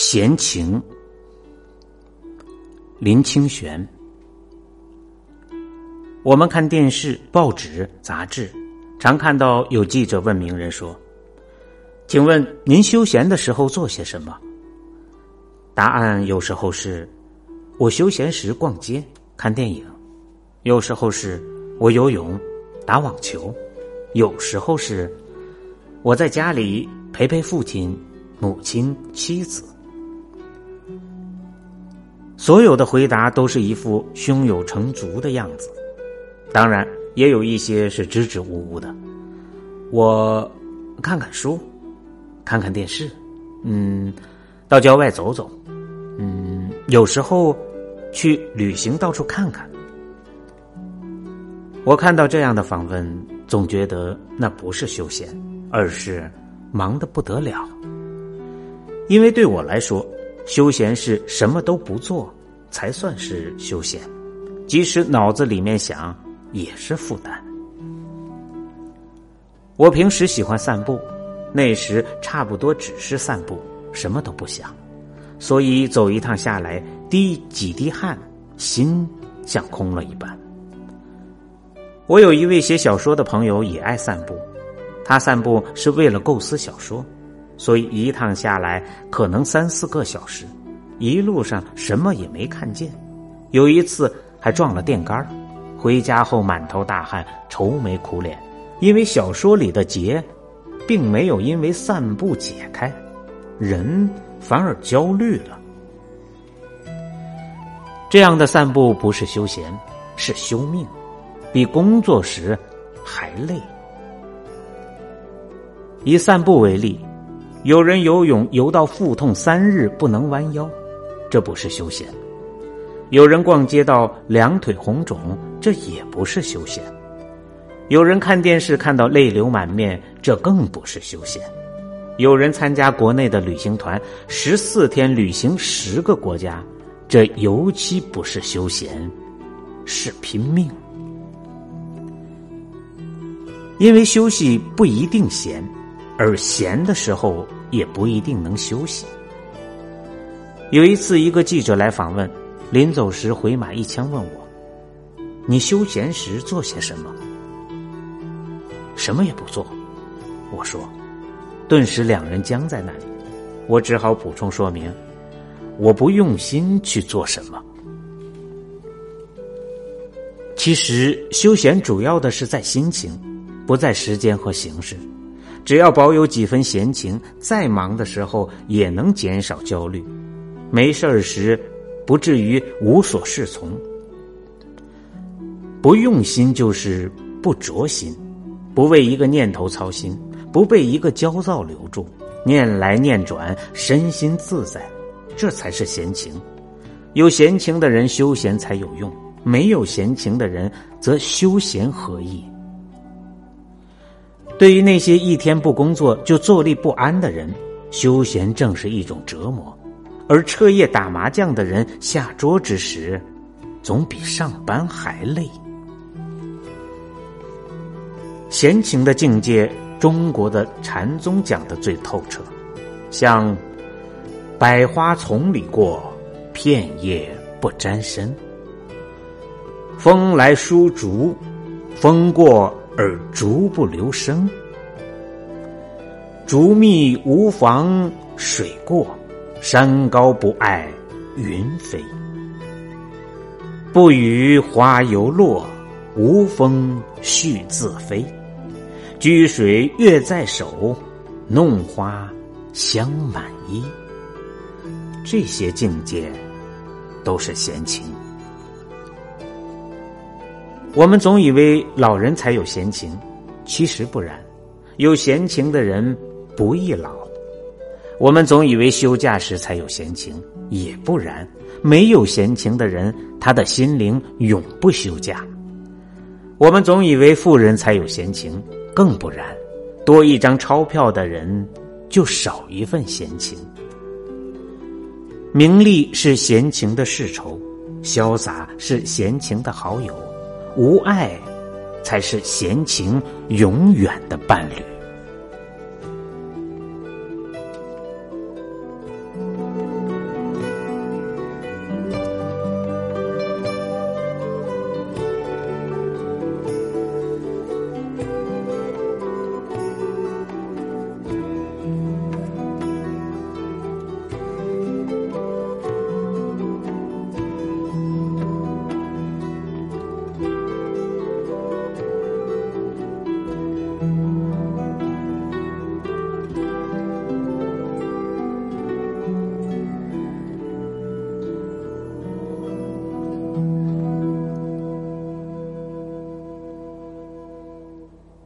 闲情，林清玄。我们看电视、报纸、杂志，常看到有记者问名人说：“请问您休闲的时候做些什么？”答案有时候是：“我休闲时逛街、看电影；有时候是我游泳、打网球；有时候是我在家里陪陪父亲、母亲、妻子。”所有的回答都是一副胸有成竹的样子，当然也有一些是支支吾吾的。我看看书，看看电视，嗯，到郊外走走，嗯，有时候去旅行到处看看。我看到这样的访问，总觉得那不是休闲，而是忙得不得了。因为对我来说。休闲是什么都不做，才算是休闲。即使脑子里面想，也是负担。我平时喜欢散步，那时差不多只是散步，什么都不想。所以走一趟下来，滴几滴汗，心像空了一般。我有一位写小说的朋友也爱散步，他散步是为了构思小说。所以一趟下来可能三四个小时，一路上什么也没看见，有一次还撞了电杆回家后满头大汗、愁眉苦脸，因为小说里的结，并没有因为散步解开，人反而焦虑了。这样的散步不是休闲，是休命，比工作时还累。以散步为例。有人游泳游到腹痛三日不能弯腰，这不是休闲；有人逛街到两腿红肿，这也不是休闲；有人看电视看到泪流满面，这更不是休闲；有人参加国内的旅行团十四天旅行十个国家，这尤其不是休闲，是拼命。因为休息不一定闲。而闲的时候也不一定能休息。有一次，一个记者来访问，临走时回马一枪问我：“你休闲时做些什么？”什么也不做，我说。顿时两人僵在那里，我只好补充说明：我不用心去做什么。其实休闲主要的是在心情，不在时间和形式。只要保有几分闲情，再忙的时候也能减少焦虑；没事儿时，不至于无所适从。不用心就是不着心，不为一个念头操心，不被一个焦躁留住，念来念转，身心自在，这才是闲情。有闲情的人休闲才有用，没有闲情的人则休闲何益？对于那些一天不工作就坐立不安的人，休闲正是一种折磨；而彻夜打麻将的人，下桌之时，总比上班还累。闲情的境界，中国的禅宗讲的最透彻，像“百花丛里过，片叶不沾身；风来疏竹，风过。”而竹不留声，竹密无妨水过，山高不碍云飞。不与花游落，无风絮自飞。掬水月在手，弄花香满衣。这些境界，都是闲情。我们总以为老人才有闲情，其实不然。有闲情的人不易老。我们总以为休假时才有闲情，也不然。没有闲情的人，他的心灵永不休假。我们总以为富人才有闲情，更不然。多一张钞票的人，就少一份闲情。名利是闲情的世仇，潇洒是闲情的好友。无爱，才是闲情永远的伴侣。